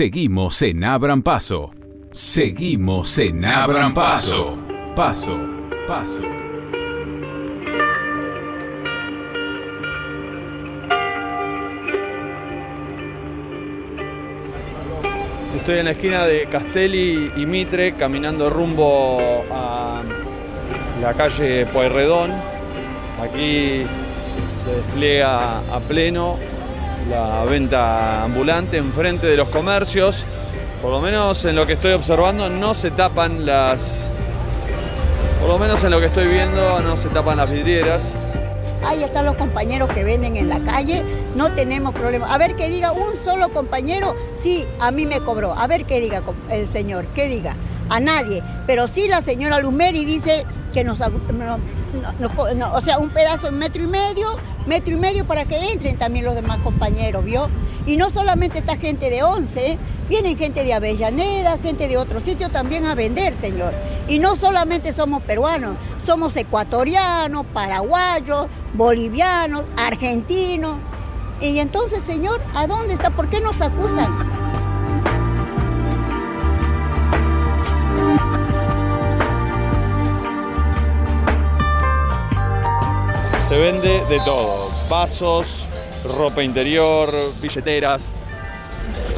Seguimos en Abran Paso. Seguimos en Abran Paso. Paso, paso. Estoy en la esquina de Castelli y Mitre caminando rumbo a la calle Pueyrredón. Aquí se despliega a pleno la venta ambulante enfrente de los comercios. Por lo menos en lo que estoy observando no se tapan las... Por lo menos en lo que estoy viendo no se tapan las vidrieras. Ahí están los compañeros que venden en la calle, no tenemos problema. A ver que diga un solo compañero, sí, a mí me cobró. A ver qué diga el señor, qué diga. A nadie. Pero sí la señora Lumeri dice que nos, o sea, un pedazo en metro y medio, metro y medio para que entren también los demás compañeros, ¿vio? Y no solamente esta gente de Once, vienen gente de Avellaneda, gente de otros sitios también a vender, señor. Y no solamente somos peruanos, somos ecuatorianos, paraguayos, bolivianos, argentinos. Y entonces, señor, ¿a dónde está? ¿Por qué nos acusan? Vende de todo, vasos, ropa interior, billeteras,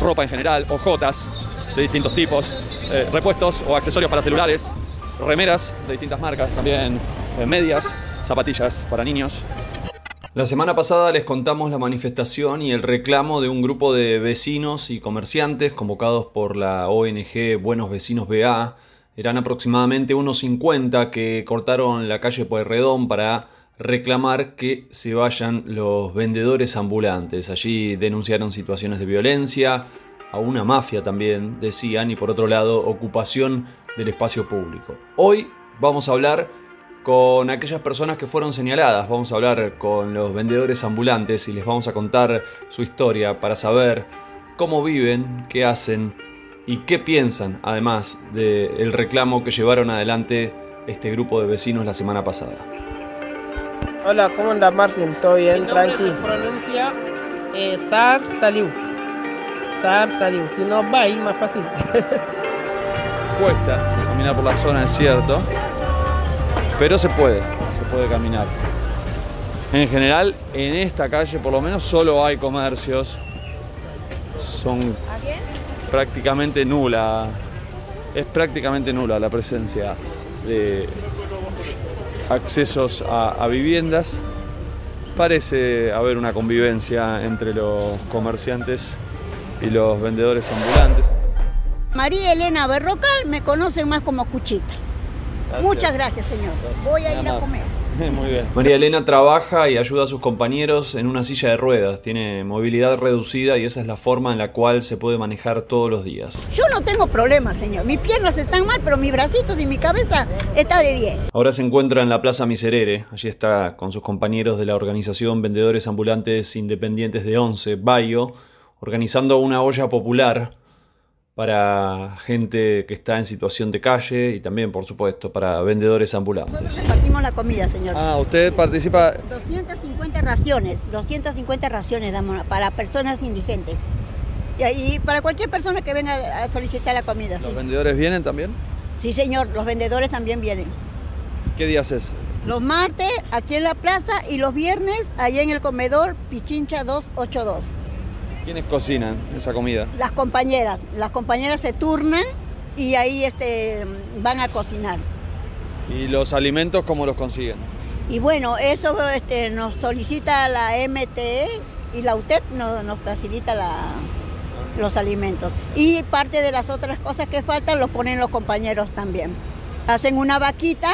ropa en general, ojotas de distintos tipos, eh, repuestos o accesorios para celulares, remeras de distintas marcas, también eh, medias, zapatillas para niños. La semana pasada les contamos la manifestación y el reclamo de un grupo de vecinos y comerciantes convocados por la ONG Buenos Vecinos BA. Eran aproximadamente unos 50 que cortaron la calle Pueyrredón para reclamar que se vayan los vendedores ambulantes. Allí denunciaron situaciones de violencia, a una mafia también, decían, y por otro lado, ocupación del espacio público. Hoy vamos a hablar con aquellas personas que fueron señaladas, vamos a hablar con los vendedores ambulantes y les vamos a contar su historia para saber cómo viven, qué hacen y qué piensan, además del reclamo que llevaron adelante este grupo de vecinos la semana pasada. Hola, ¿cómo anda Martín? ¿Todo bien? Tranqui. Se pronuncia eh, Sar Saliu. Sar Saliu. Si no, va ahí más fácil. Cuesta caminar por la zona, es cierto. Pero se puede, se puede caminar. En general, en esta calle por lo menos solo hay comercios. Son prácticamente nula. Es prácticamente nula la presencia de accesos a, viviendas. Parece haber una convivencia entre los comerciantes y los vendedores ambulantes. María Elena Berrocal me conocen más como Cuchita. Muchas gracias, señor. Voy a ir a comer. Muy bien. María Elena trabaja y ayuda a sus compañeros en una silla de ruedas. Tiene movilidad reducida y esa es la forma en la cual se puede manejar todos los días. Yo no tengo problemas, señor. Mis piernas están mal, pero mis bracitos y mi cabeza está de 10. Ahora se encuentra en la Plaza Miserere. Allí está con sus compañeros de la organización Vendedores Ambulantes Independientes de Once, Bayo, organizando una olla popular para gente que está en situación de calle y también, por supuesto, para vendedores ambulantes. Partimos la comida, señor. Ah, usted participa... 250 raciones, 250 raciones damos para personas indigentes. Y, para cualquier persona que venga a solicitar la comida. ¿Los vendedores vienen también? Sí, señor, los vendedores también vienen. ¿Qué días es? Los martes aquí en la plaza y los viernes allá en el comedor Pichincha 282. ¿Quiénes cocinan esa comida? Las compañeras. Las compañeras se turnan y ahí este, van a cocinar. ¿Y los alimentos cómo los consiguen? Y bueno, eso este, nos solicita la MTE y la UTEP nos, facilita los alimentos. Y parte de las otras cosas que faltan lo ponen los compañeros también. Hacen una vaquita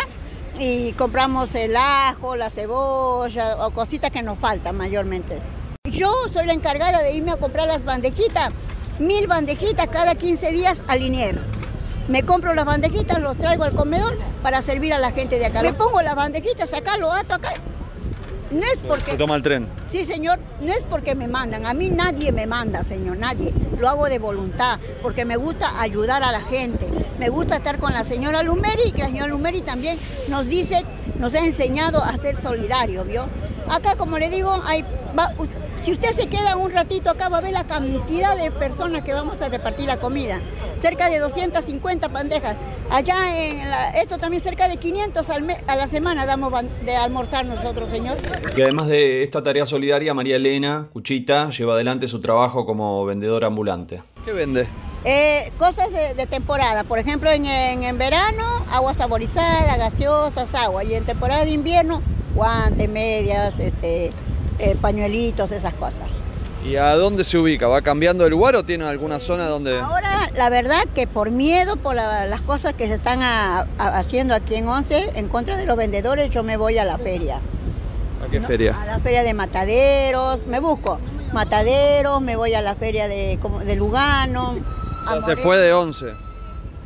y compramos el ajo, la cebolla o cositas que nos faltan mayormente. Yo soy la encargada de irme a comprar las bandejitas, mil bandejitas cada 15 días a Linier. Me compro las bandejitas, los traigo al comedor para servir a la gente de acá. Me pongo las bandejitas acá, lo ato acá. No es porque... ¿Se toma el tren? Sí, señor. No es porque me mandan. A mí nadie me manda, señor. Nadie. Lo hago de voluntad. Porque me gusta ayudar a la gente. Me gusta estar con la señora Lumeri. Que la señora Lumeri también nos dice, nos ha enseñado a ser solidario, ¿vio? Acá, como le digo, hay si usted se queda un ratito acá, va a ver la cantidad de personas que vamos a repartir la comida. Cerca de 250 bandejas. Allá en esto también cerca de 500 a la semana damos de almorzar nosotros, señor. Y además de esta tarea solidaria, María Elena Cuchita lleva adelante su trabajo como vendedora ambulante. ¿Qué vende? Eh, cosas de, temporada, por ejemplo en, en, verano agua saborizada, gaseosas, agua y en temporada de invierno guantes, medias, este, eh, pañuelitos, esas cosas. ¿Y a dónde se ubica? ¿Va cambiando el lugar o tiene alguna zona donde...? Ahora, la verdad que por miedo, por las cosas que se están haciendo aquí en Once, en contra de los vendedores, yo me voy a la feria. ¿A qué feria? A la feria de mataderos, me busco mataderos, me voy a la feria de, de Lugano. O sea, se fue de Once.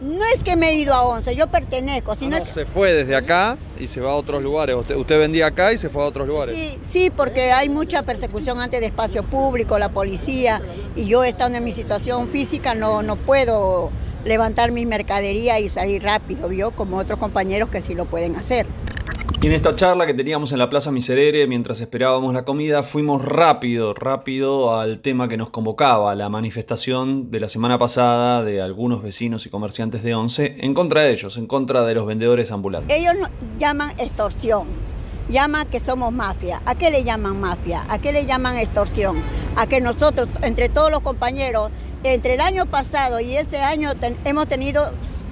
No es que me he ido a Once, yo pertenezco, sino no, se fue desde acá y se va a otros lugares. Usted, vendía acá y se fue a otros lugares. Sí, sí, porque hay mucha persecución antes de espacio público, la policía, y yo estando en mi situación física no, no puedo levantar mi mercadería y salir rápido, ¿vio? Como otros compañeros que sí lo pueden hacer. Y en esta charla que teníamos en la Plaza Miserere mientras esperábamos la comida, fuimos rápido, rápido al tema que nos convocaba, la manifestación de la semana pasada de algunos vecinos y comerciantes de Once en contra de ellos, en contra de los vendedores ambulantes. Ellos llaman extorsión, llaman que somos mafia. ¿A qué le llaman mafia? ¿A qué le llaman extorsión? A que nosotros, entre todos los compañeros, entre el año pasado y este año hemos tenido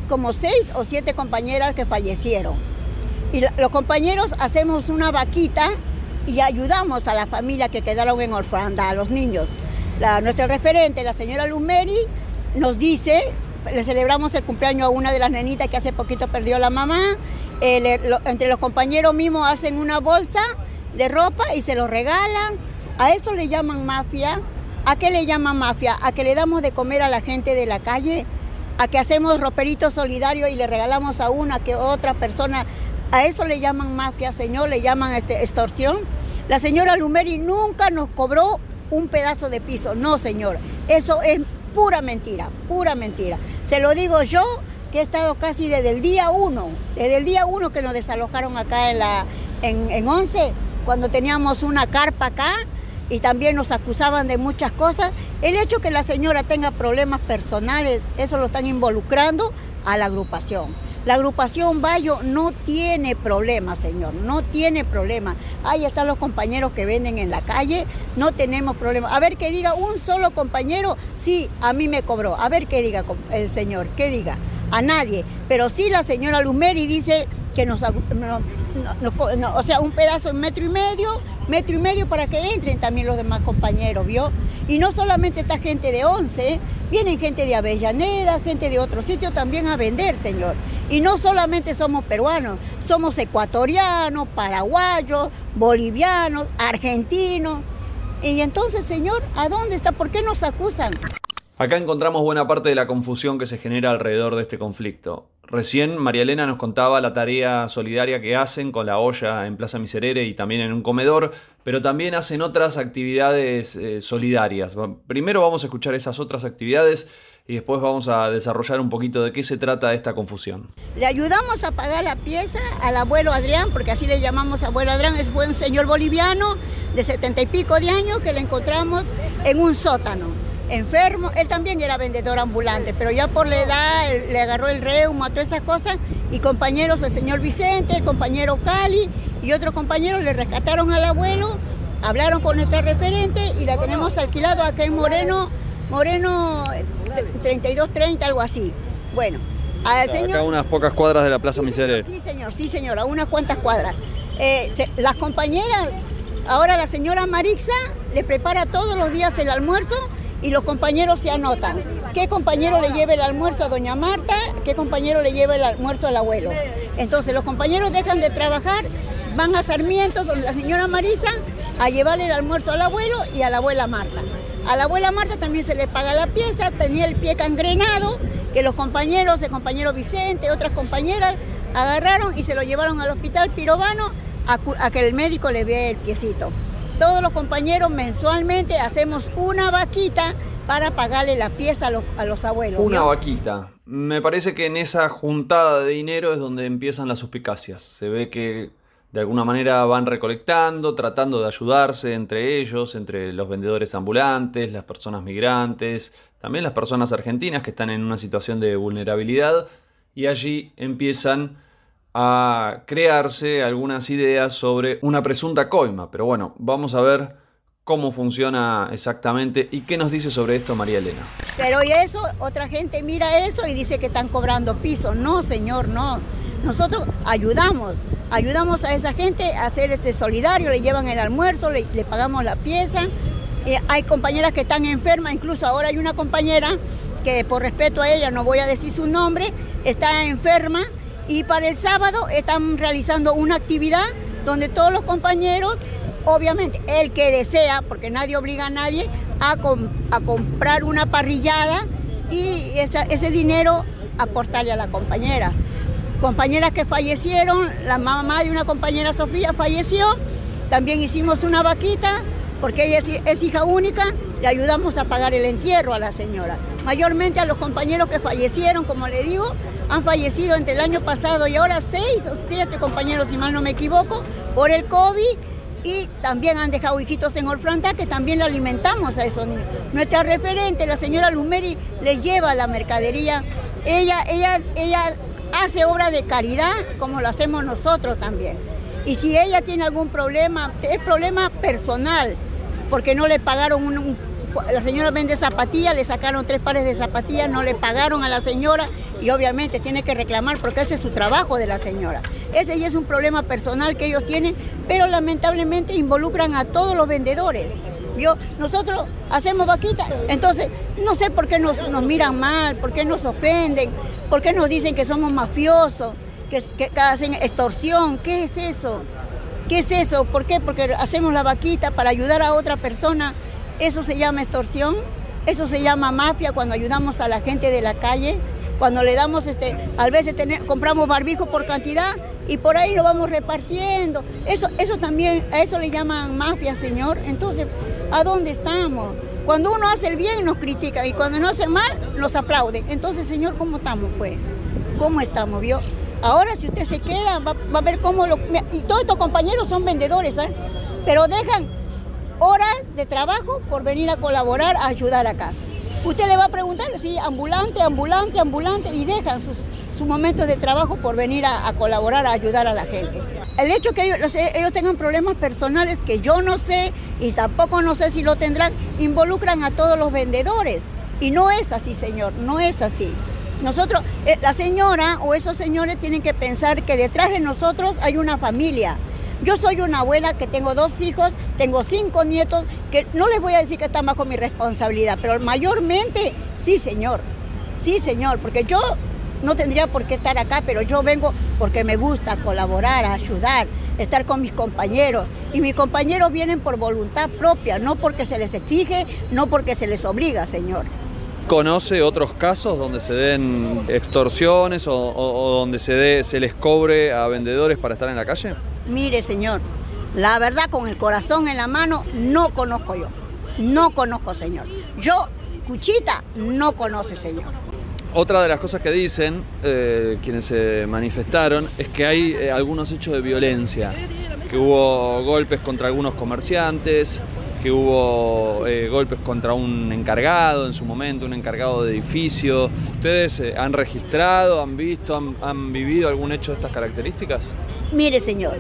como seis o siete compañeras que fallecieron y los compañeros hacemos una vaquita y ayudamos a la familia que quedaron en orfandad, a los niños. La, nuestra referente, la señora Lumeri, nos dice, le celebramos el cumpleaños a una de las nenitas que hace poquito perdió la mamá, eh, entre los compañeros mismos hacen una bolsa de ropa y se lo regalan. A eso le llaman mafia. ¿A qué le llaman mafia? A que le damos de comer a la gente de la calle, a que hacemos roperitos solidarios y le regalamos a una que otra persona a eso le llaman mafia, señor, le llaman este, extorsión. La señora Lumeri nunca nos cobró un pedazo de piso. No, señor. Eso es pura mentira, pura mentira. Se lo digo yo, que he estado casi desde el día uno, desde el día uno que nos desalojaron acá en, la, en, en Once, cuando teníamos una carpa acá y también nos acusaban de muchas cosas. El hecho que la señora tenga problemas personales, eso lo están involucrando a la agrupación. La agrupación Bayo no tiene problema, señor, no tiene problema. Ahí están los compañeros que venden en la calle, no tenemos problema. A ver que diga un solo compañero, sí, a mí me cobró. A ver qué diga el señor, qué diga. A nadie. Pero sí la señora Lumeri dice que nos, o sea, un pedazo metro y medio, metro y medio para que entren también los demás compañeros, ¿vio? Y no solamente esta gente de Once, vienen gente de Avellaneda, gente de otros sitios también a vender, señor. Y no solamente somos peruanos, somos ecuatorianos, paraguayos, bolivianos, argentinos. Y entonces, señor, ¿a dónde está? ¿Por qué nos acusan? Acá encontramos buena parte de la confusión que se genera alrededor de este conflicto. Recién María Elena nos contaba la tarea solidaria que hacen con la olla en Plaza Miserere y también en un comedor, pero también hacen otras actividades eh, solidarias. Primero vamos a escuchar esas otras actividades y después vamos a desarrollar un poquito de qué se trata esta confusión. Le ayudamos a pagar la pieza al abuelo Adrián, porque así le llamamos abuelo Adrián, es un señor boliviano de setenta y pico de años que le encontramos en un sótano enfermo. Él también era vendedor ambulante, pero ya por la edad le agarró el reuma, todas esas cosas. Y compañeros, el señor Vicente, el compañero Cali y otros compañeros le rescataron al abuelo, hablaron con nuestra referente y la tenemos alquilado acá en Moreno, Moreno 3230, algo así. Bueno, al señor... Acá unas pocas cuadras de la Plaza Miserere. Sí, señor, sí, señora, unas cuantas cuadras. Eh, las compañeras, ahora la señora Marixa le prepara todos los días el almuerzo y los compañeros se anotan. ¿Qué compañero le lleva el almuerzo a doña Marta? ¿Qué compañero le lleva el almuerzo al abuelo? Entonces los compañeros dejan de trabajar, van a Sarmientos, donde la señora Marisa, a llevarle el almuerzo al abuelo y a la abuela Marta. A la abuela Marta también se le paga la pieza, tenía el pie cangrenado, que los compañeros, el compañero Vicente, otras compañeras, agarraron y se lo llevaron al hospital pirobano a, a que el médico le vea el piecito todos los compañeros mensualmente hacemos una vaquita para pagarle la pieza a los, abuelos. Una vaquita. Me parece que en esa juntada de dinero es donde empiezan las suspicacias. Se ve que de alguna manera van recolectando, tratando de ayudarse entre ellos, entre los vendedores ambulantes, las personas migrantes, también las personas argentinas que están en una situación de vulnerabilidad y allí empiezan a crearse algunas ideas sobre una presunta coima. Pero bueno, vamos a ver cómo funciona exactamente y qué nos dice sobre esto María Elena. Pero y eso, otra gente mira eso y dice que están cobrando piso. No, señor, no. Nosotros ayudamos, ayudamos a esa gente a ser este solidario, le llevan el almuerzo, le, pagamos la pieza. Eh, hay compañeras que están enfermas, incluso ahora hay una compañera que por respeto a ella no voy a decir su nombre, está enferma y para el sábado están realizando una actividad donde todos los compañeros, obviamente el que desea, porque nadie obliga a nadie, a, a comprar una parrillada y ese dinero aportarle a la compañera. Compañeras que fallecieron, la mamá de una compañera Sofía falleció, también hicimos una vaquita porque ella es, hija única, le ayudamos a pagar el entierro a la señora. Mayormente a los compañeros que fallecieron, como le digo, han fallecido entre el año pasado y ahora seis o siete compañeros, si mal no me equivoco, por el COVID y también han dejado hijitos en orfandad que también le alimentamos a esos niños. Nuestra referente, la señora Lumeri, les lleva la mercadería. Ella, ella, ella hace obra de caridad como lo hacemos nosotros también. Y si ella tiene algún problema, es problema personal, porque no le pagaron un, la señora vende zapatillas, le sacaron tres pares de zapatillas, no le pagaron a la señora y obviamente tiene que reclamar porque ese es su trabajo de la señora. Ese ya es un problema personal que ellos tienen, pero lamentablemente involucran a todos los vendedores. Yo, nosotros hacemos vaquita, entonces no sé por qué nos, miran mal, por qué nos ofenden, por qué nos dicen que somos mafiosos, que, que hacen extorsión, ¿qué es eso? ¿Qué es eso? ¿Por qué? Porque hacemos la vaquita para ayudar a otra persona. Eso se llama extorsión, eso se llama mafia cuando ayudamos a la gente de la calle, cuando le damos, este, a veces compramos barbijo por cantidad y por ahí lo vamos repartiendo. Eso, eso también, a eso le llaman mafia, señor. Entonces, ¿a dónde estamos? Cuando uno hace el bien nos critican y cuando no hace mal nos aplauden. Entonces, señor, ¿cómo estamos pues? ¿Cómo estamos, vio? Ahora si usted se queda, va, a ver cómo lo... Y todos estos compañeros son vendedores, ¿eh? Pero dejan horas de trabajo por venir a colaborar, a ayudar acá. Usted le va a preguntar, sí, ambulante, ambulante, ambulante, y dejan sus, sus momentos de trabajo por venir a, colaborar, a ayudar a la gente. El hecho que ellos, ellos tengan problemas personales que yo no sé y tampoco no sé si lo tendrán, involucran a todos los vendedores. Y no es así, señor, no es así. Nosotros, eh, la señora o esos señores tienen que pensar que detrás de nosotros hay una familia. Yo soy una abuela que tengo dos hijos, tengo cinco nietos, que no les voy a decir que están bajo mi responsabilidad, pero mayormente sí, señor. Sí, señor, porque yo no tendría por qué estar acá, pero yo vengo porque me gusta colaborar, ayudar, estar con mis compañeros. Y mis compañeros vienen por voluntad propia, no porque se les exige, no porque se les obliga, señor. ¿Conoce otros casos donde se den extorsiones o, donde se, se les cobre a vendedores para estar en la calle? Mire, señor, la verdad con el corazón en la mano no conozco yo. No conozco, señor. Yo, Cuchita, no conoce, señor. Otra de las cosas que dicen eh, quienes se manifestaron es que hay eh, algunos hechos de violencia, que hubo golpes contra algunos comerciantes, que hubo eh, golpes contra un encargado en su momento, un encargado de edificio. ¿Ustedes eh, han registrado, han visto, han, vivido algún hecho de estas características? Mire, señor,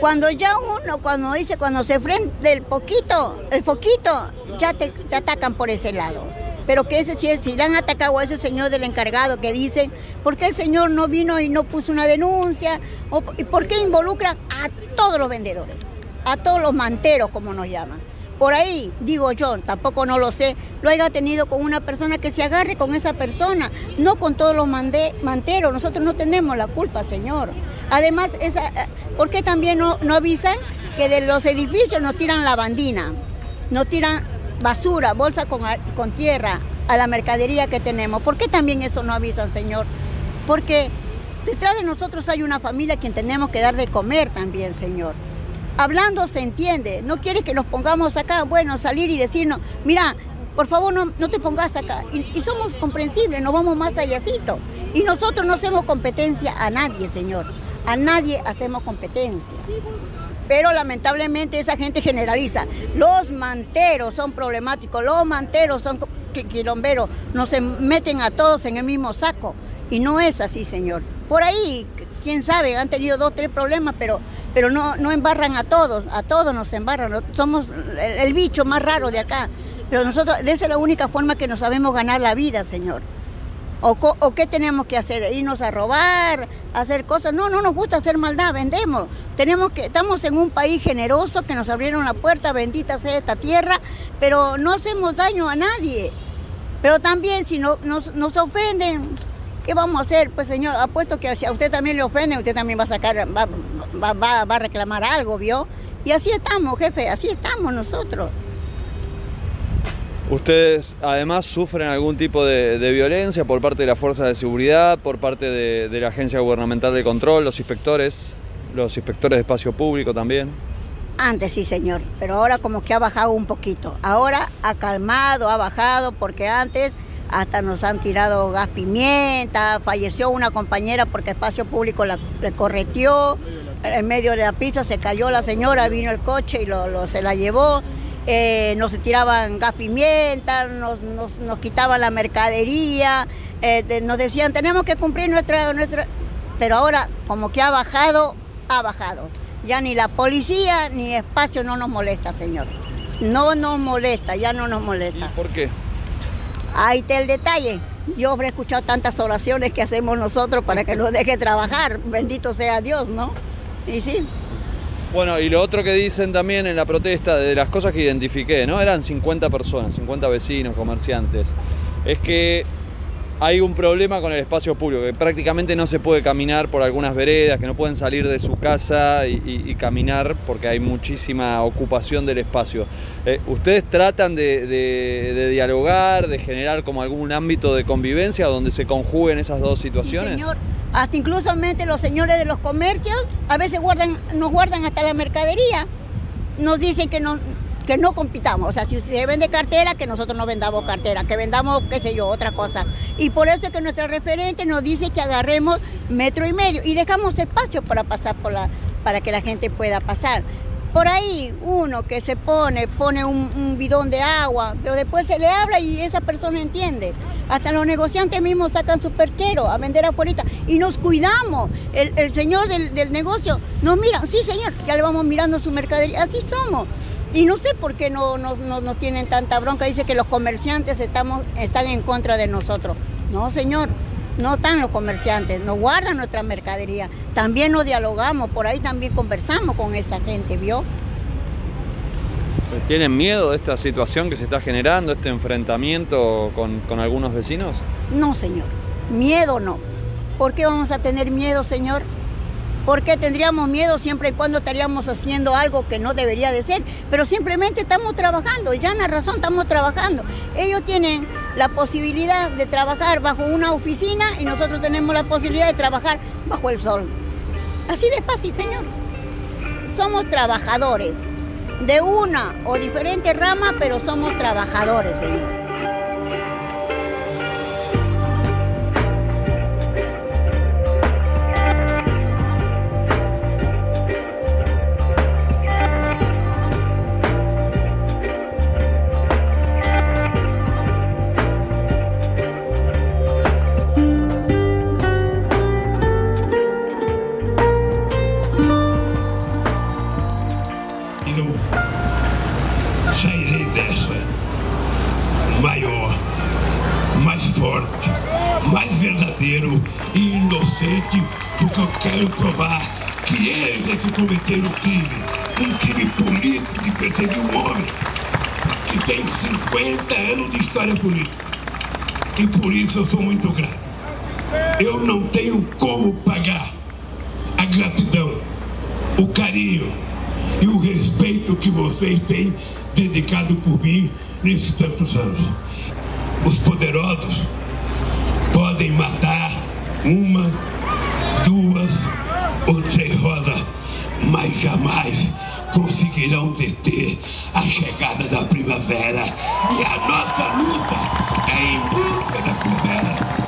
cuando ya uno, cuando dice, cuando se frente el poquito, el foquito, ya te, atacan por ese lado. Pero que ese, si le han atacado a ese señor del encargado que dicen, ¿por qué el señor no vino y no puso una denuncia? ¿O, ¿Y por qué involucran a todos los vendedores? A todos los manteros, como nos llaman. Por ahí, digo yo, tampoco no lo sé, lo haya tenido con una persona que se agarre con esa persona, no con todos los manteros. Nosotros no tenemos la culpa, señor. Además, eh, ¿por qué también no, avisan que de los edificios nos tiran lavandina, nos tiran basura, bolsa con, con tierra a la mercadería que tenemos? ¿Por qué también eso no avisan, señor? Porque detrás de nosotros hay una familia a quien tenemos que dar de comer también, señor. Hablando se entiende, no quiere que nos pongamos acá, bueno, salir y decirnos, mira, por favor no, no te pongas acá. Y, somos comprensibles, nos vamos más allácito. Y nosotros no hacemos competencia a nadie, Señor. A nadie hacemos competencia. Pero lamentablemente esa gente generaliza. Los manteros son problemáticos, los manteros son quilomberos, nos meten a todos en el mismo saco. Y no es así, señor. Por ahí, quién sabe, han tenido dos, tres problemas, pero, pero no, no embarran a todos, a todos nos embarran. Somos el, bicho más raro de acá. Pero nosotros, esa es la única forma que nos sabemos ganar la vida, señor. O, qué tenemos que hacer? ¿Irnos a robar? ¿Hacer cosas? No, no nos gusta hacer maldad, vendemos. Tenemos que, estamos en un país generoso que nos abrieron la puerta, bendita sea esta tierra, pero no hacemos daño a nadie. Pero también si no, nos, nos ofenden, ¿Qué vamos a hacer? Pues señor, apuesto que si a usted también le ofende, usted también va a sacar, va, va, va, a reclamar algo, ¿vio? Y así estamos, jefe, así estamos nosotros. ¿Ustedes además sufren algún tipo de, violencia por parte de la fuerza de seguridad, por parte de, de, la Agencia Gubernamental de Control, los inspectores, los inspectores de espacio público también? Antes sí, señor, pero ahora como que ha bajado un poquito. Ahora ha calmado, ha bajado, porque antes hasta nos han tirado gas pimienta, falleció una compañera porque espacio público la, le corretió, en medio de la pista se cayó la señora, vino el coche y lo, se la llevó. Eh, nos tiraban gas pimienta, nos, quitaban la mercadería, eh, nos decían tenemos que cumplir nuestra, nuestra... Pero ahora como que ha bajado, ha bajado. Ya ni la policía ni espacio no nos molesta, señor. No nos molesta, ya no nos molesta. ¿Y por qué? Ahí está el detalle. Yo habré escuchado tantas oraciones que hacemos nosotros para que nos deje trabajar. Bendito sea Dios, ¿no? Y sí. Bueno, y lo otro que dicen también en la protesta, de las cosas que identifiqué, ¿no? Eran 50 personas, 50 vecinos, comerciantes. Es que hay un problema con el espacio público, que prácticamente no se puede caminar por algunas veredas, que no pueden salir de su casa y, caminar porque hay muchísima ocupación del espacio. Eh, ¿Ustedes tratan de, dialogar, de generar como algún ámbito de convivencia donde se conjuguen esas dos situaciones? señor. Hasta incluso los señores de los comercios a veces guardan, nos guardan hasta la mercadería. Nos dicen que no, que no compitamos. O sea, si se vende cartera, que nosotros no vendamos cartera, que vendamos, qué sé yo, otra cosa. Y por eso es que nuestra referente nos dice que agarremos metro y medio y dejamos espacio para pasar por la, para que la gente pueda pasar. Por ahí uno que se pone, pone un, bidón de agua, pero después se le habla y esa persona entiende. Hasta los negociantes mismos sacan su perchero a vender afuera y nos cuidamos. El, señor del, del, negocio nos mira, sí señor, ya le vamos mirando su mercadería, así somos. Y no sé por qué no nos no, tienen tanta bronca. Dice que los comerciantes estamos, están en contra de nosotros. No, señor, no están los comerciantes, nos guardan nuestra mercadería. También nos dialogamos, por ahí también conversamos con esa gente, ¿vio? ¿Tienen miedo de esta situación que se está generando, este enfrentamiento con, con algunos vecinos? No, señor. Miedo no. ¿Por qué vamos a tener miedo, señor? ¿Por qué tendríamos miedo siempre y cuando estaríamos haciendo algo que no debería de ser? Pero simplemente estamos trabajando, ya en la razón estamos trabajando. Ellos tienen la posibilidad de trabajar bajo una oficina y nosotros tenemos la posibilidad de trabajar bajo el sol. Así de fácil, señor. Somos trabajadores de una o diferente rama, pero somos trabajadores, señor. Provar que eles é que cometeram o crime. Um crime político de perseguir um homem que tem 50 anos de história política. E por isso eu sou muito grato. Eu não tenho como pagar a gratidão, o carinho e o respeito que vocês têm dedicado por mim nesses tantos anos. Os poderosos podem matar uma, duas rosas, mas jamais conseguirão deter a chegada da primavera. E a nossa luta é em busca da primavera.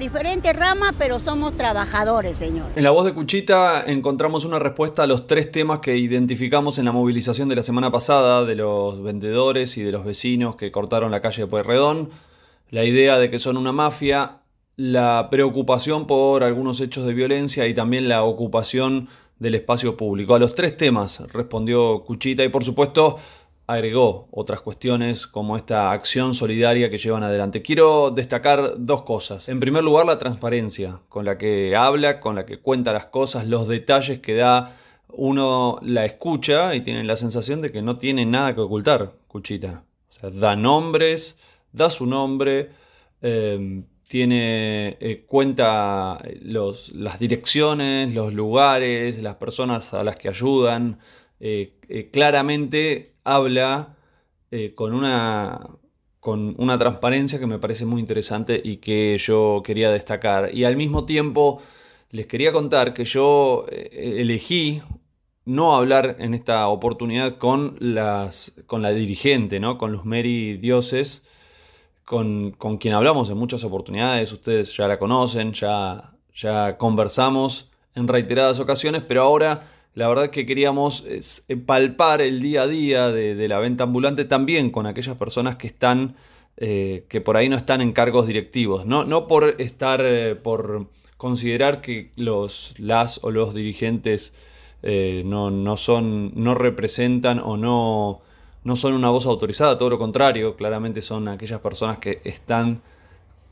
Una o diferente rama, pero somos trabajadores, señor. En la voz de Cuchita encontramos una respuesta a los tres temas que identificamos en la movilización de la semana pasada de los vendedores y de los vecinos que cortaron la calle de Pueyrredón, la idea de que son una mafia, la preocupación por algunos hechos de violencia y también la ocupación del espacio público. A los tres temas respondió Cuchita y por supuesto agregó otras cuestiones como esta acción solidaria que llevan adelante. Quiero destacar dos cosas. En primer lugar, la transparencia con la que habla, con la que cuenta las cosas, los detalles que da. Uno la escucha y tiene la sensación de que no tiene nada que ocultar, Cuchita. O sea, da nombres, da su nombre, em, tiene eh, cuenta los, las direcciones, los lugares, las personas a las que ayudan. Eh, eh, claramente habla eh, con, una, con una transparencia que me parece muy interesante y que yo quería destacar. Y al mismo tiempo les quería contar que yo elegí no hablar en esta oportunidad con, las, con la dirigente, ¿no? con los Mary Dioses, con, con, quien hablamos en muchas oportunidades, ustedes ya la conocen, ya, ya conversamos en reiteradas ocasiones, pero ahora la verdad es que queríamos eh, palpar el día a día de, la venta ambulante también con aquellas personas que están, eh, que por ahí no están en cargos directivos. No, no por estar, eh, por considerar que los, las o los dirigentes no, no, son, no representan o no, no son una voz autorizada, todo lo contrario, claramente son aquellas personas que están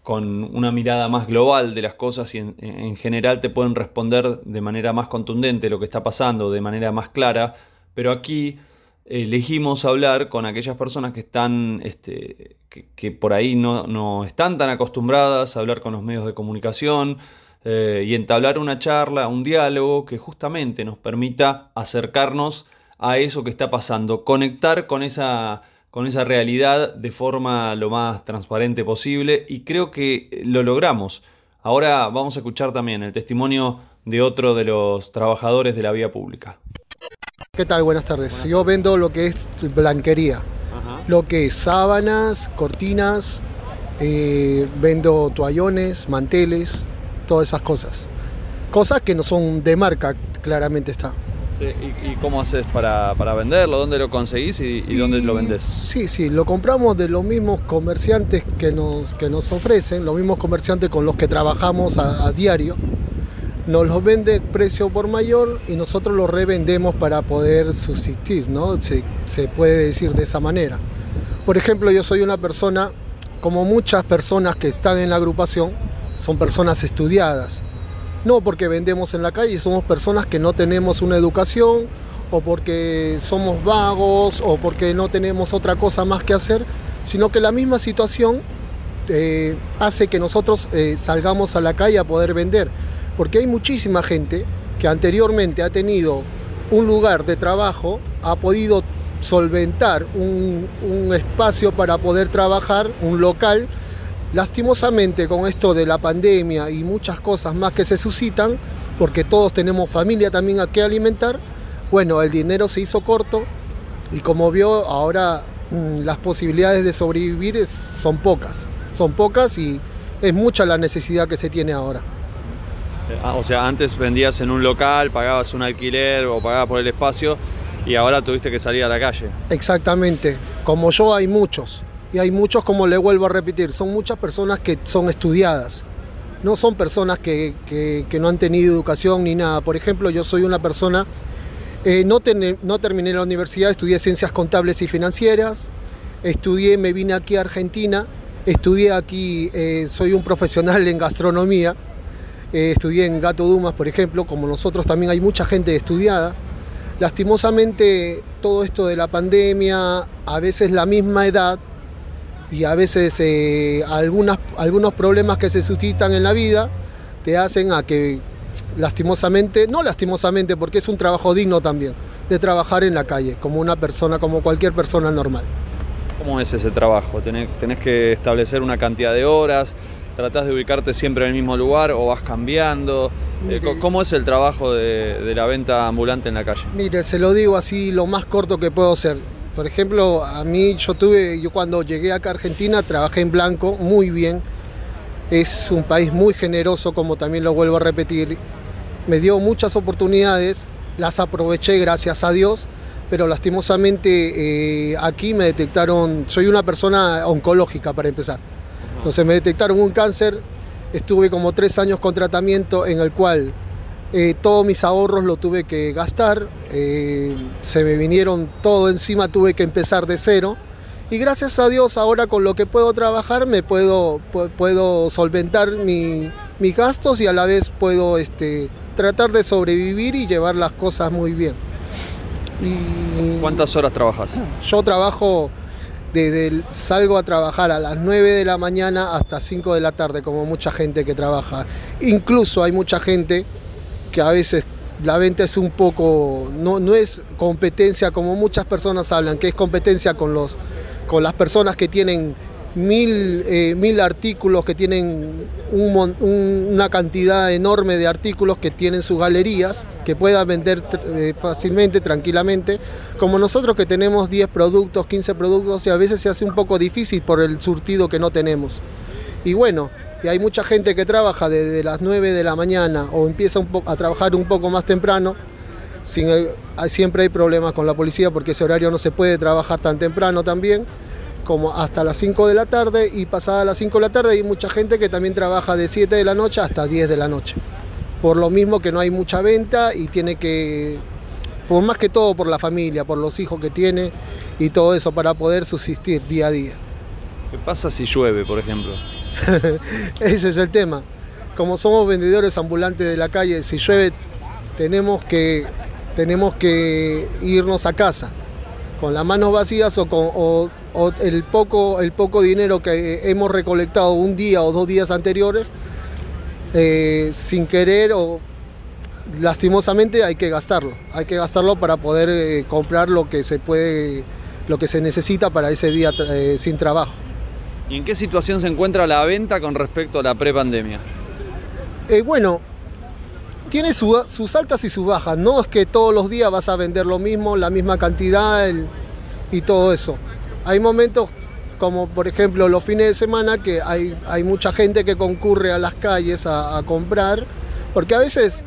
con una mirada más global de las cosas y en, general te pueden responder de manera más contundente lo que está pasando, de manera más clara, pero aquí elegimos hablar con aquellas personas que están, este, que, por ahí no, están tan acostumbradas a hablar con los medios de comunicación eh, y entablar una charla, un diálogo que justamente nos permita acercarnos a eso que está pasando, conectar con esa con esa realidad de forma lo más transparente posible y creo que lo logramos. Ahora vamos a escuchar también el testimonio de otro de los trabajadores de la vía pública. ¿Qué tal? Buenas tardes. Yo vendo lo que es blanquería, lo que es sábanas, cortinas, eh, vendo toallones, manteles, todas esas cosas. Cosas que no son de marca, claramente está. ¿Y, cómo haces para, venderlo? ¿Dónde lo conseguís y, dónde lo vendés? Sí, sí, lo compramos de los mismos comerciantes que nos, que nos ofrecen, los mismos comerciantes con los que trabajamos a, diario. Nos los vende precio por mayor y nosotros los revendemos para poder subsistir, ¿no? Se, se puede decir de esa manera. Por ejemplo, yo soy una persona, como muchas personas que están en la agrupación, son personas estudiadas no porque vendemos en la calle, somos personas que no tenemos una educación o porque somos vagos o porque no tenemos otra cosa más que hacer, sino que la misma situación eh, hace que nosotros eh, salgamos a la calle a poder vender. Porque hay muchísima gente que anteriormente ha tenido un lugar de trabajo, ha podido solventar un, un espacio para poder trabajar, un local, Lastimosamente con esto de la pandemia y muchas cosas más que se suscitan, porque todos tenemos familia también a que alimentar, bueno, el dinero se hizo corto y como vio, ahora mm, las posibilidades de sobrevivir son pocas, son pocas y es mucha la necesidad que se tiene ahora. Eh, ah, o sea, antes vendías en un local, pagabas un alquiler o pagabas por el espacio y ahora tuviste que salir a la calle. Exactamente, como yo hay muchos y hay muchos, como le vuelvo a repetir, son muchas personas que son estudiadas. No son personas que, no han tenido educación ni nada. Por ejemplo, yo soy una persona, eh, no, no terminé la universidad, estudié ciencias contables y financieras, estudié, me vine aquí a Argentina, estudié aquí, eh, soy un profesional en gastronomía, eh, estudié en Gato Dumas, por ejemplo, como nosotros también hay mucha gente estudiada. Lastimosamente todo esto de la pandemia, a veces la misma edad, y a veces eh, algunas, algunos problemas que se suscitan en la vida te hacen a que lastimosamente, no lastimosamente porque es un trabajo digno también, de trabajar en la calle, como una persona, como cualquier persona normal. ¿Cómo es ese trabajo? ¿Tenés, que establecer una cantidad de horas? ¿Tratás de ubicarte siempre en el mismo lugar o vas cambiando? Eh, ¿Cómo es el trabajo de, de la venta ambulante en la calle? Mire, se lo digo así lo más corto que puedo ser por ejemplo, a mí yo tuve, yo cuando llegué acá a Argentina trabajé en blanco muy bien Es un país muy generoso, como también lo vuelvo a repetir. Me dio muchas oportunidades, las aproveché gracias a Dios, pero lastimosamente eh, aquí me detectaron, soy una persona oncológica para empezar. Entonces me detectaron un cáncer, estuve como tres años con tratamiento en el cual eh, todos mis ahorros lo tuve que gastar, eh, se me vinieron todo encima, tuve que empezar de cero. Y gracias a Dios ahora con lo que puedo trabajar me puedo, pu- puedo solventar mi- mis gastos y a la vez puedo este, tratar de sobrevivir y llevar las cosas muy bien. Y ¿Cuántas horas trabajas? yo trabajo desde el- salgo a trabajar a las 9 de la mañana hasta 5 de la tarde, como mucha gente que trabaja. Incluso hay mucha gente que a veces la venta es un poco, no, no es competencia como muchas personas hablan, que es competencia con, los, con las personas que tienen mil, eh, mil artículos, que tienen una cantidad enorme de artículos que tienen sus galerías, que puedan vender eh, fácilmente, tranquilamente, como nosotros que tenemos 10 productos, 15 productos, y a veces se hace un poco difícil por el surtido que no tenemos. Y bueno, y hay mucha gente que trabaja desde las 9 de la mañana o empieza a trabajar un poco más temprano. Siempre hay problemas con la policía porque ese horario no se puede trabajar tan temprano también, como hasta las 5 de la tarde y pasada las 5 de la tarde hay mucha gente que también trabaja de 7 de la noche hasta 10 de la noche. Por lo mismo que no hay mucha venta y tiene que, por más que todo por la familia, por los hijos que tiene y todo eso para poder subsistir día a día. ¿Qué pasa si llueve, por ejemplo? Ese es el tema. Como somos vendedores ambulantes de la calle, si llueve tenemos que, tenemos que irnos a casa con las manos vacías o con el, poco, el poco dinero que hemos recolectado un día o dos días anteriores, eh, sin querer o lastimosamente hay que gastarlo. Hay que gastarlo para poder eh, comprar lo que se puede, lo que se necesita para ese día eh, sin trabajo. ¿Y en qué situación se encuentra la venta con respecto a la prepandemia? Eh, bueno, tiene su- sus altas y sus bajas. No es que todos los días vas a vender lo mismo, la misma cantidad y todo eso. Hay momentos como por ejemplo los fines de semana que hay, mucha gente que concurre a las calles a, comprar, porque a veces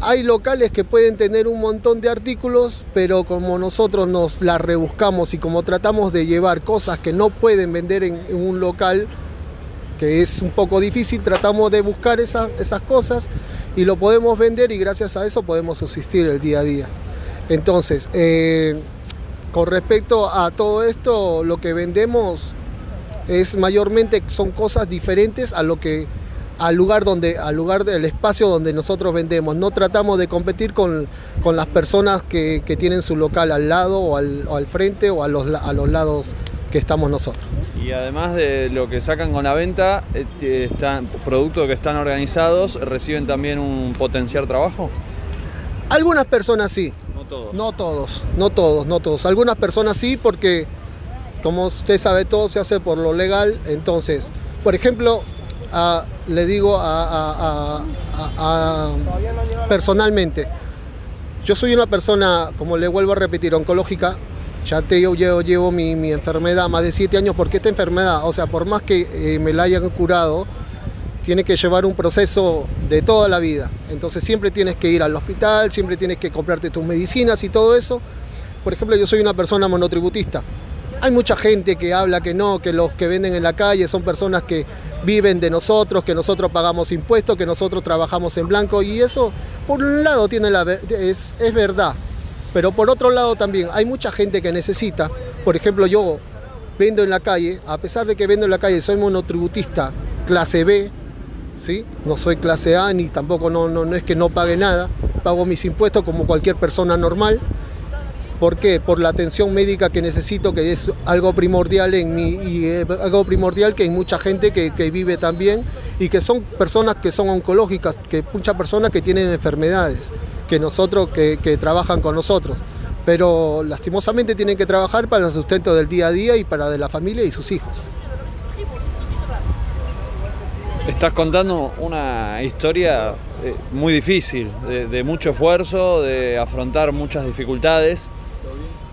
hay locales que pueden tener un montón de artículos, pero como nosotros nos las rebuscamos y como tratamos de llevar cosas que no pueden vender en- un local, que es un poco difícil, tratamos de buscar esas, esas cosas y lo podemos vender y gracias a eso podemos subsistir el día a día. Entonces, eh, con respecto a todo esto, lo que vendemos es mayormente son cosas diferentes a lo que al lugar donde al lugar del espacio donde nosotros vendemos. No tratamos de competir con, con las personas que, que tienen su local al lado o al, o al frente o a los, a los lados que estamos nosotros. Y además de lo que sacan con la venta, eh, están, productos que están organizados, ¿reciben también un potenciar trabajo? Algunas personas sí, No todos. No todos, no todos, no todos. Algunas personas sí, porque como usted sabe, todo se hace por lo legal. Entonces, por ejemplo, le digo a, personalmente, yo soy una persona, como le vuelvo a repetir, oncológica. Ya te, yo llevo, llevo mi, mi enfermedad más de siete años porque esta enfermedad, o sea, por más que eh, me la hayan curado, tiene que llevar un proceso de toda la vida. Entonces siempre tienes que ir al hospital, siempre tienes que comprarte tus medicinas y todo eso. Por ejemplo, yo soy una persona monotributista. Hay mucha gente que habla que no, que los que venden en la calle son personas que viven de nosotros, que nosotros pagamos impuestos, que nosotros trabajamos en blanco y eso, por un lado, tiene la, es, es verdad. Pero por otro lado también hay mucha gente que necesita, por ejemplo yo vendo en la calle, a pesar de que vendo en la calle, soy monotributista clase B, ¿sí? no soy clase A ni tampoco no, no, no es que no pague nada, pago mis impuestos como cualquier persona normal. ¿Por qué? Por la atención médica que necesito, que es algo primordial en mí y eh, algo primordial que hay mucha gente que, que vive también y que son personas que son oncológicas, que muchas personas que tienen enfermedades, que nosotros, que, trabajan con nosotros. Pero lastimosamente tienen que trabajar para el sustento del día a día y para de la familia y sus hijos. Estás contando una historia eh, muy difícil, de, de mucho esfuerzo, de afrontar muchas dificultades.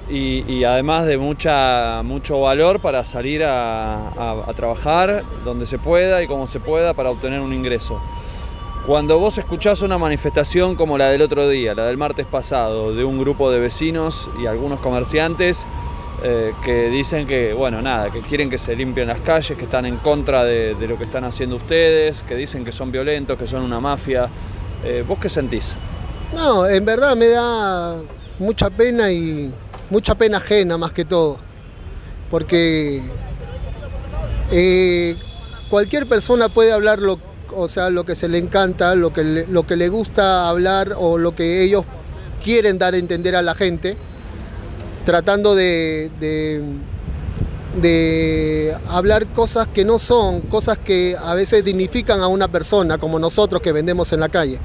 Y, además de mucha, mucho valor para salir a, a- trabajar donde se pueda y como se pueda para obtener un ingreso. Cuando vos escuchás una manifestación como la del otro día, la del martes pasado, de un grupo de vecinos y algunos comerciantes eh, que dicen que, bueno, nada, que quieren que se limpien las calles, que están en contra de, de lo que están haciendo ustedes, que dicen que son violentos, que son una mafia, eh, ¿vos qué sentís? No, en verdad me da mucha pena y mucha pena ajena más que todo. Porque eh, cualquier persona puede hablar lo, o sea, lo que se le encanta, lo que le, lo que le gusta hablar o lo que ellos quieren dar a entender a la gente, tratando de, de, de hablar cosas que no son, cosas que a veces dignifican a una persona, como nosotros que vendemos en la calle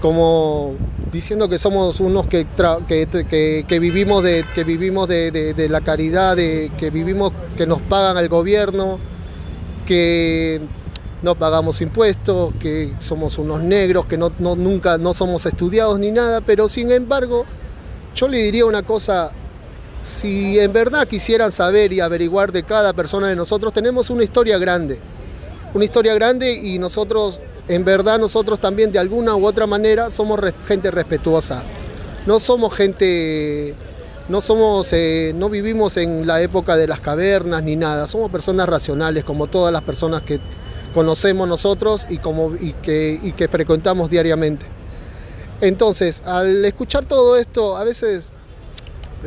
como diciendo que somos unos que, que, que- vivimos, de, que vivimos de, de- de la caridad, de, que vivimos, que nos pagan el gobierno, que no pagamos impuestos, que somos unos negros, que no, no- nunca no somos estudiados ni nada, pero sin embargo, yo le diría una cosa, si en verdad quisieran saber y averiguar de cada persona de nosotros, tenemos una historia grande una historia grande y nosotros, en verdad, nosotros también de alguna u otra manera somos gente respetuosa. No somos gente, no somos, eh, no vivimos en la época de las cavernas ni nada. Somos personas racionales, como todas las personas que conocemos nosotros y, como, y que frecuentamos diariamente. Entonces, al escuchar todo esto, a veces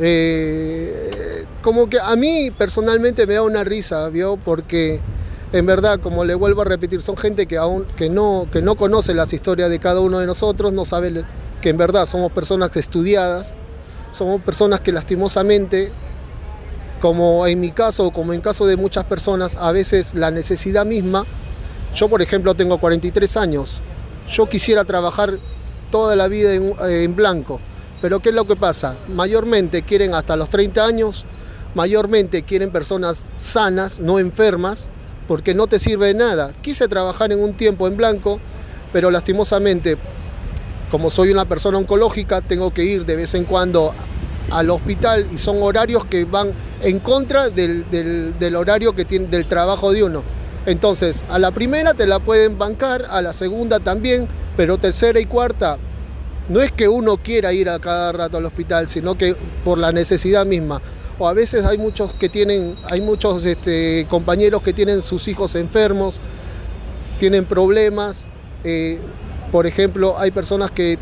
eh, como que a mí personalmente me da una risa, ¿vio? Porque en verdad, como le vuelvo a repetir, son gente que aún que no, que no conoce las historias de cada uno de nosotros, no sabe que en verdad somos personas estudiadas, somos personas que lastimosamente, como en mi caso como en caso de muchas personas, a veces la necesidad misma, yo por ejemplo tengo 43 años, yo quisiera trabajar toda la vida en, en blanco, pero ¿qué es lo que pasa? Mayormente quieren hasta los 30 años, mayormente quieren personas sanas, no enfermas, porque no te sirve nada. Quise trabajar en un tiempo en blanco, pero lastimosamente, como soy una persona oncológica, tengo que ir de vez en cuando al hospital y son horarios que van en contra del, del- del horario que tiene del trabajo de uno. Entonces, a la primera te la pueden bancar, a la segunda también, pero tercera y cuarta no es que uno quiera ir a cada rato al hospital, sino que por la necesidad misma. O a veces hay muchos que tienen, hay muchos este, compañeros que tienen sus hijos enfermos, tienen problemas. eh, por ejemplo, hay personas que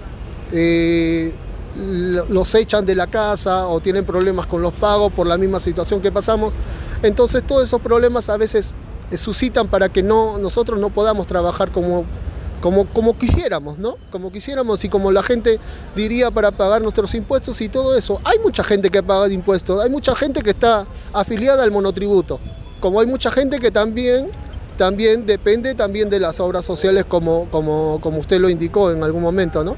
eh, lo- los echan de la casa o tienen problemas con los pagos por la misma situación que pasamos. Entonces todos esos problemas a veces eh, suscitan para que no, nosotros no podamos trabajar como, como, como quisiéramos, ¿no? Como quisiéramos y como la gente diría para pagar nuestros impuestos y todo eso. Hay mucha gente que paga impuestos, hay mucha gente que está afiliada al monotributo, como hay mucha gente que también, también depende también de las obras sociales como, como, como usted lo indicó en algún momento, ¿no?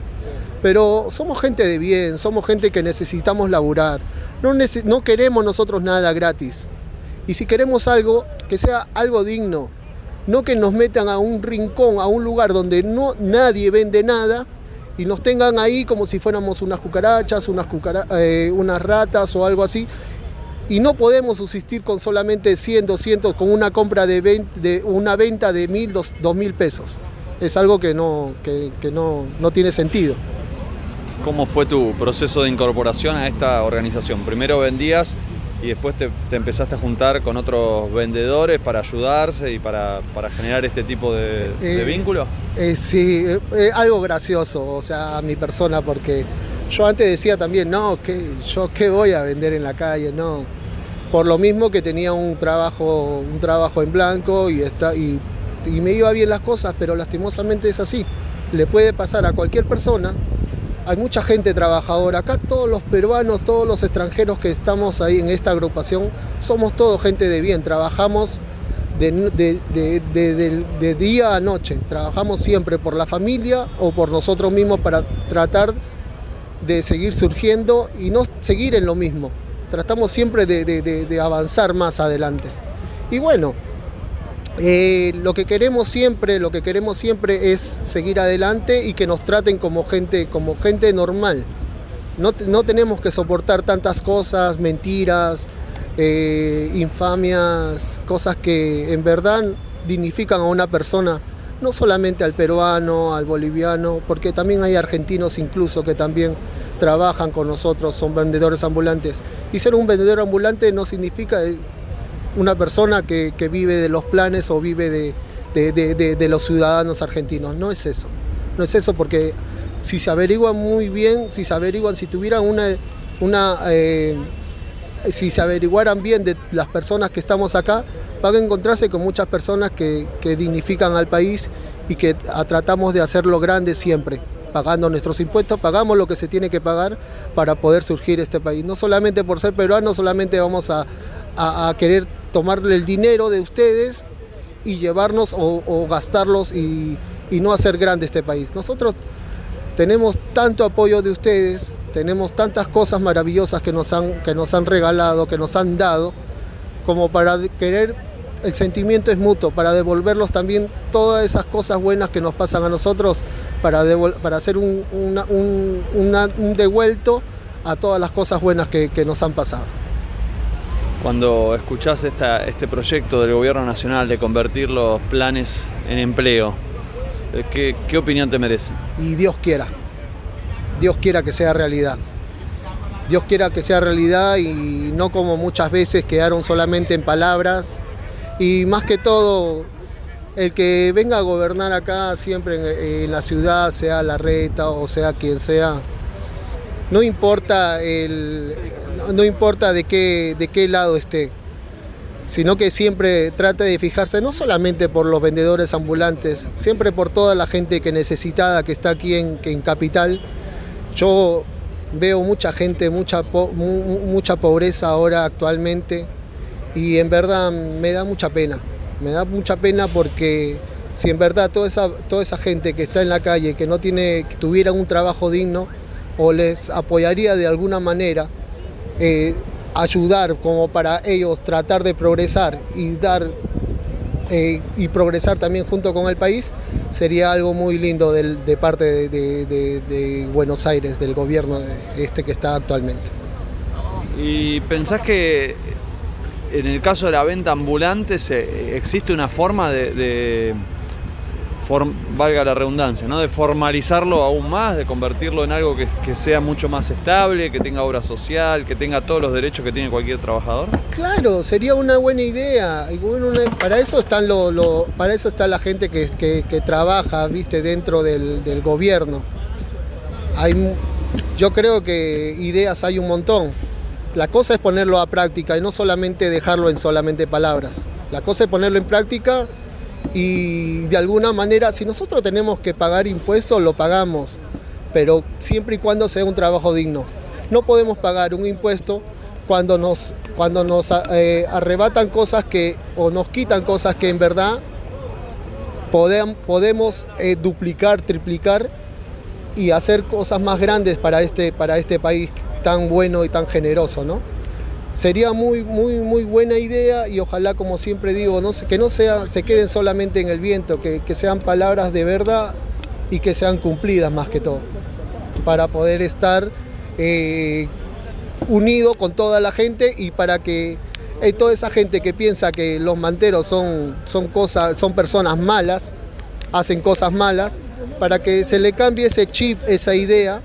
Pero somos gente de bien, somos gente que necesitamos laburar. No, nece- no queremos nosotros nada gratis. Y si queremos algo, que sea algo digno. No que nos metan a un rincón, a un lugar donde no, nadie vende nada y nos tengan ahí como si fuéramos unas cucarachas, unas, eh, unas ratas o algo así. Y no podemos subsistir con solamente 100, 200, con una compra de, una venta de 1000, 2000 pesos. Es algo que no, que no, no tiene sentido. ¿Cómo fue tu proceso de incorporación a esta organización? Primero vendías y después te, te empezaste a juntar con otros vendedores para ayudarse y para, para generar este tipo de, de Eh, vínculo. Eh, sí, eh, eh, algo gracioso, o sea, a mi persona, porque yo antes decía también, no, que yo qué voy a vender en la calle, no. Por lo mismo que tenía un trabajo, un trabajo en blanco y, está, y, y me iba bien las cosas, pero lastimosamente es así. Le puede pasar a cualquier persona. Hay mucha gente trabajadora. Acá todos los peruanos, todos los extranjeros que estamos ahí en esta agrupación, somos todos gente de bien. Trabajamos de, día a noche. Trabajamos siempre por la familia o por nosotros mismos para tratar de seguir surgiendo y no seguir en lo mismo. Tratamos siempre de avanzar más adelante. Y bueno, eh, lo que queremos siempre, lo que queremos siempre es seguir adelante y que nos traten como gente, como gente normal. No, no tenemos que soportar tantas cosas, mentiras, eh, infamias, cosas que en verdad dignifican a una persona, no solamente al peruano, al boliviano, porque también hay argentinos incluso que también trabajan con nosotros, son vendedores ambulantes. Y ser un vendedor ambulante no significa una persona que, vive de los planes o vive de, los ciudadanos argentinos. No es eso. No es eso porque si se averiguan muy bien, si se averiguan, si tuvieran una, una eh, si se averiguaran bien de las personas que estamos acá, van a encontrarse con muchas personas que, que dignifican al país y que tratamos de hacerlo grande siempre pagando nuestros impuestos, pagamos lo que se tiene que pagar para poder surgir este país. No solamente por ser peruanos, solamente vamos a, a querer tomarle el dinero de ustedes y llevarnos o, gastarlos y, no hacer grande este país. Nosotros tenemos tanto apoyo de ustedes, tenemos tantas cosas maravillosas que nos han, que nos han regalado, que nos han dado, como para querer, el sentimiento es mutuo, para devolverlos también todas esas cosas buenas que nos pasan a nosotros, para, para hacer un, devuelto a todas las cosas buenas que nos han pasado. Cuando escuchás este proyecto del Gobierno Nacional de convertir los planes en empleo, eh, ¿qué, ¿qué, opinión te merece? Y Dios quiera, Dios quiera que sea realidad. Dios quiera que sea realidad y no como muchas veces quedaron solamente en palabras. Y más que todo, el que venga a gobernar acá siempre en, en la ciudad, sea la reta o sea quien sea, no importa el, no importa de qué, de qué lado esté, sino que siempre trate de fijarse no solamente por los vendedores ambulantes, siempre por toda la gente que necesitada que está aquí en, en Capital. Yo veo mucha gente, mucha, mucha pobreza ahora actualmente y en verdad me da mucha pena, me da mucha pena porque si en verdad toda esa, toda esa gente que está en la calle, que no tiene, que tuviera un trabajo digno, o les apoyaría de alguna manera, eh, ayudar como para ellos tratar de progresar y dar eh, y progresar también junto con el país, sería algo muy lindo de parte de, Buenos Aires, del gobierno este que está actualmente. ¿Y pensás que en el caso de la venta ambulante se, existe una forma de, valga la redundancia, ¿no? de formalizarlo aún más, de convertirlo en algo que, sea mucho más estable, que tenga obra social, que tenga todos los derechos que tiene cualquier trabajador? Claro, sería una buena idea. Para eso, están para eso está la gente que trabaja ¿viste? dentro del, del gobierno. Hay, yo creo que ideas hay un montón. La cosa es ponerlo a práctica y no solamente dejarlo en solamente palabras. La cosa es ponerlo en práctica y de alguna manera, si nosotros tenemos que pagar impuestos, lo pagamos, pero siempre y cuando sea un trabajo digno. No podemos pagar un impuesto cuando nos, cuando nos eh, arrebatan cosas que, o nos quitan cosas que en verdad podem, podemos eh, duplicar, triplicar y hacer cosas más grandes para este, para este país tan bueno y tan generoso, ¿no? Sería muy, muy, muy buena idea y ojalá, como siempre digo, que no sea, se queden solamente en el viento, que, que sean palabras de verdad y que sean cumplidas más que todo, para poder estar eh, unido con toda la gente y para que eh, toda esa gente que piensa que los manteros son, son, cosas, son personas malas, hacen cosas malas, para que se le cambie ese chip, esa idea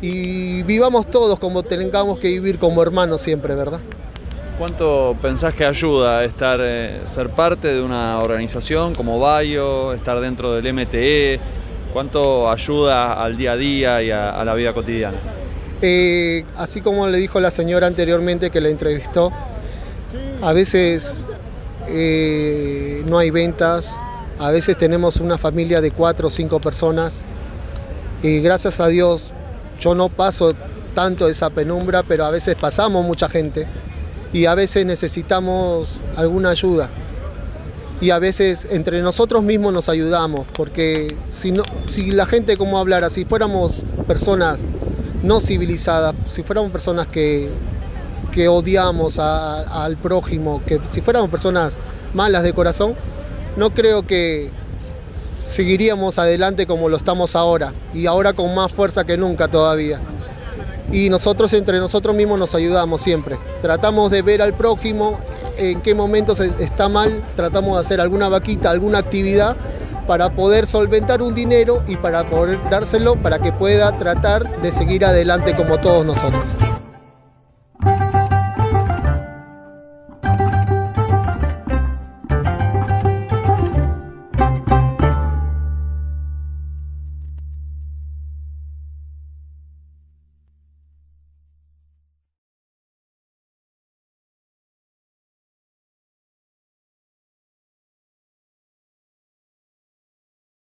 y vivamos todos como tengamos que vivir como hermanos siempre, ¿verdad? ¿Cuánto pensás que ayuda estar, eh, ser parte de una organización como Bayo, estar dentro del MTE? ¿Cuánto ayuda al día a día y a, a la vida cotidiana? Eh, así como le dijo la señora anteriormente que la entrevistó, a veces eh, no hay ventas, a veces tenemos una familia de cuatro o cinco personas y gracias a Dios yo no paso tanto esa penumbra, pero a veces pasamos mucha gente y a veces necesitamos alguna ayuda. Y a veces entre nosotros mismos nos ayudamos, porque si, no, si la gente como hablara, si fuéramos personas no civilizadas, si fuéramos personas que, que odiamos al prójimo, que si fuéramos personas malas de corazón, no creo que, seguiríamos adelante como lo estamos ahora y ahora con más fuerza que nunca todavía. y nosotros entre nosotros mismos nos ayudamos siempre. Tratamos de ver al prójimo en qué momentos está mal, tratamos de hacer alguna vaquita, alguna actividad para poder solventar un dinero y para poder dárselo para que pueda tratar de seguir adelante como todos nosotros.